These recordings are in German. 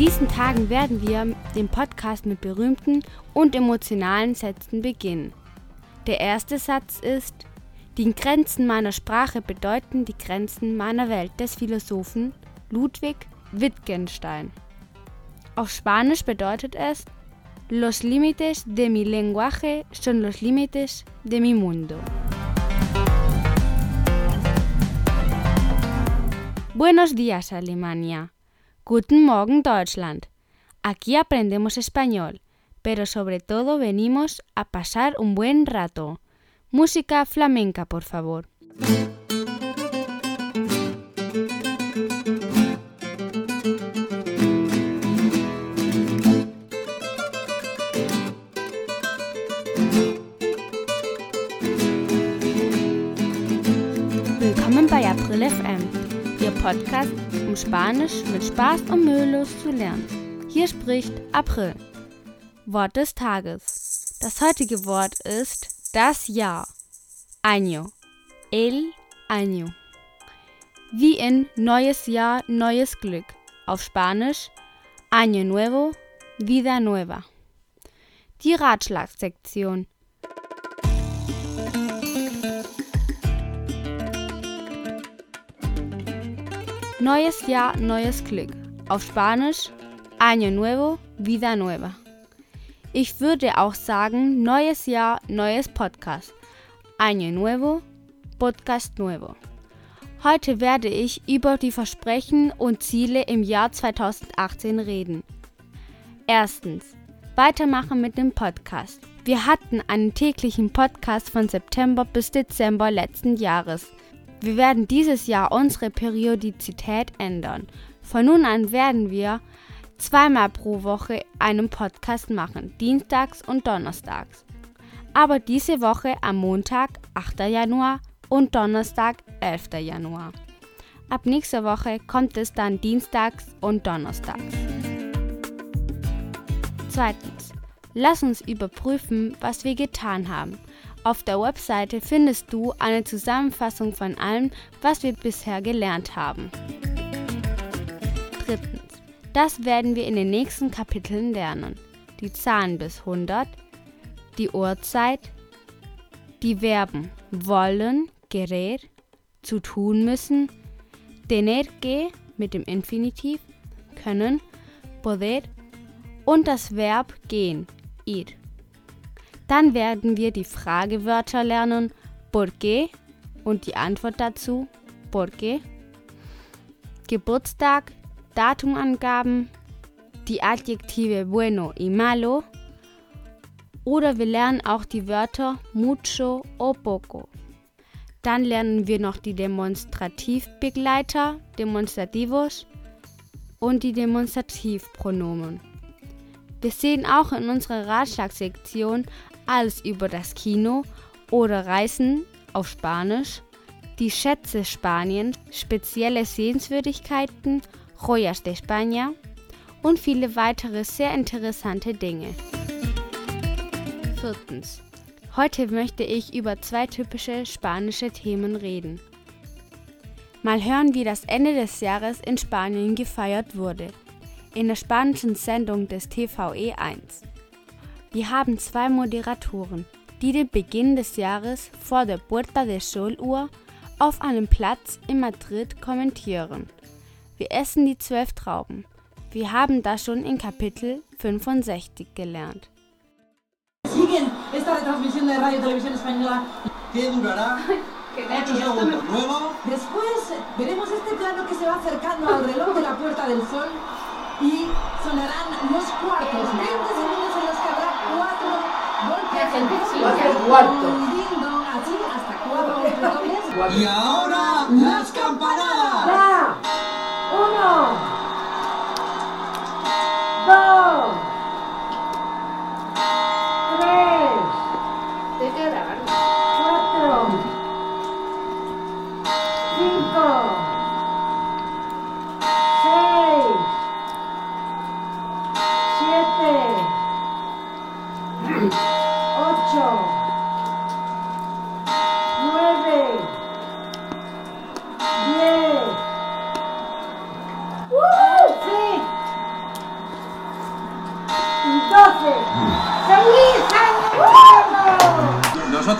diesen Tagen werden wir den Podcast mit berühmten und emotionalen Sätzen beginnen. Der erste Satz ist, die Grenzen meiner Sprache bedeuten die Grenzen meiner Welt des Philosophen Ludwig Wittgenstein. Auf Spanisch bedeutet es, los límites de mi lenguaje son los límites de mi mundo. Buenos días Alemania. Guten Morgen Deutschland. Aquí aprendemos español, pero sobre todo venimos a pasar un buen rato. Música flamenca, por favor. Willkommen bei April FM, Podcast, um Spanisch mit Spaß und mühelos zu lernen. Hier spricht April. Wort des Tages. Das heutige Wort ist das Jahr. Año. El año. Wie in neues Jahr, neues Glück. Auf Spanisch Año Nuevo, Vida Nueva. Die Ratschlagsektion. Neues Jahr, neues Glück. Auf Spanisch Año Nuevo, Vida Nueva. Ich würde auch sagen neues Jahr, neues Podcast. Año Nuevo, Podcast Nuevo. Heute werde ich über die Versprechen und Ziele im Jahr 2018 reden. Erstens, weitermachen mit dem Podcast. Wir hatten einen täglichen Podcast von September bis Dezember letzten Jahres. Wir werden dieses Jahr unsere Periodizität ändern. Von nun an werden wir zweimal pro Woche einen Podcast machen, dienstags und donnerstags. Aber diese Woche am Montag, 8. Januar und Donnerstag, 11. Januar. Ab nächster Woche kommt es dann dienstags und donnerstags. Zweitens. Lass uns überprüfen, was wir getan haben. Auf der Webseite findest du eine Zusammenfassung von allem, was wir bisher gelernt haben. Drittens. Das werden wir in den nächsten Kapiteln lernen. Die Zahlen bis 100, die Uhrzeit, die Verben wollen, querer, zu tun müssen, tener que mit dem Infinitiv, können, poder und das Verb gehen, ir. Dann werden wir die Fragewörter lernen, por qué und die Antwort dazu, por qué. Geburtstag, Datumangaben, die Adjektive bueno y malo oder wir lernen auch die Wörter mucho o poco. Dann lernen wir noch die Demonstrativbegleiter, Demonstrativos und die Demonstrativpronomen. Wir sehen auch in unserer Ratschlagsektion alles über das Kino oder Reisen auf Spanisch, die Schätze Spaniens, spezielle Sehenswürdigkeiten, Joyas de España und viele weitere sehr interessante Dinge. Viertens. Heute möchte ich über zwei typische spanische Themen reden. Mal hören, wie das Ende des Jahres in Spanien gefeiert wurde. In der spanischen Sendung des TVE 1. Wir haben zwei Moderatoren, die den Beginn des Jahres vor der Puerta del Sol Uhr auf einem Platz in Madrid kommentieren. Wir essen die zwölf Trauben. Wir haben das schon in Kapitel 65 gelernt. Siguen esta retransmisión de Radio Televisión Española. que durará 8 segundos. Luego, Después veremos este plano que se va acercando al reloj de la Puerta del Sol y sonarán golpes dobles. y ahora las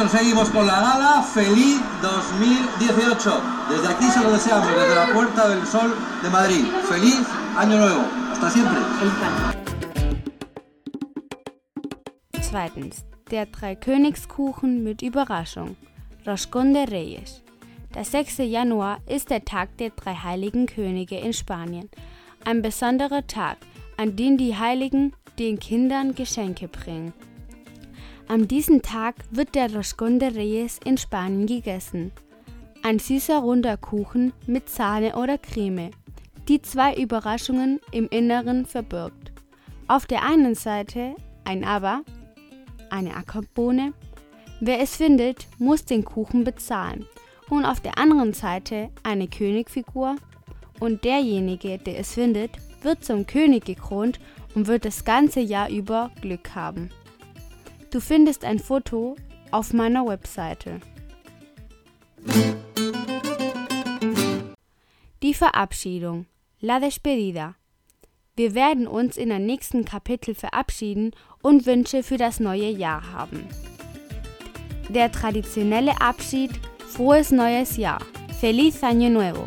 Nosotros seguimos con la gala Feliz 2018. Desde aquí se lo deseamos, desde la Puerta del Sol de Madrid. Feliz Año Nuevo. Hasta siempre. Zweitens, der Dreikönigskuchen mit Überraschung. Roscón de Reyes. Der 6. Januar ist der Tag der drei heiligen Könige in Spanien. Ein besonderer Tag, an dem die Heiligen den Kindern Geschenke bringen. An diesem Tag wird der Roscón de Reyes in Spanien gegessen. Ein süßer runder Kuchen mit Sahne oder Creme, die zwei Überraschungen im Inneren verbirgt. Auf der einen Seite ein Aber, eine Ackerbohne. Wer es findet, muss den Kuchen bezahlen. Und auf der anderen Seite eine Königfigur. Und derjenige, der es findet, wird zum König gekrönt und wird das ganze Jahr über Glück haben. Du findest ein Foto auf meiner Webseite. Die Verabschiedung. La despedida. Wir werden uns in der nächsten Kapitel verabschieden und Wünsche für das neue Jahr haben. Der traditionelle Abschied Frohes neues Jahr. Feliz Año Nuevo.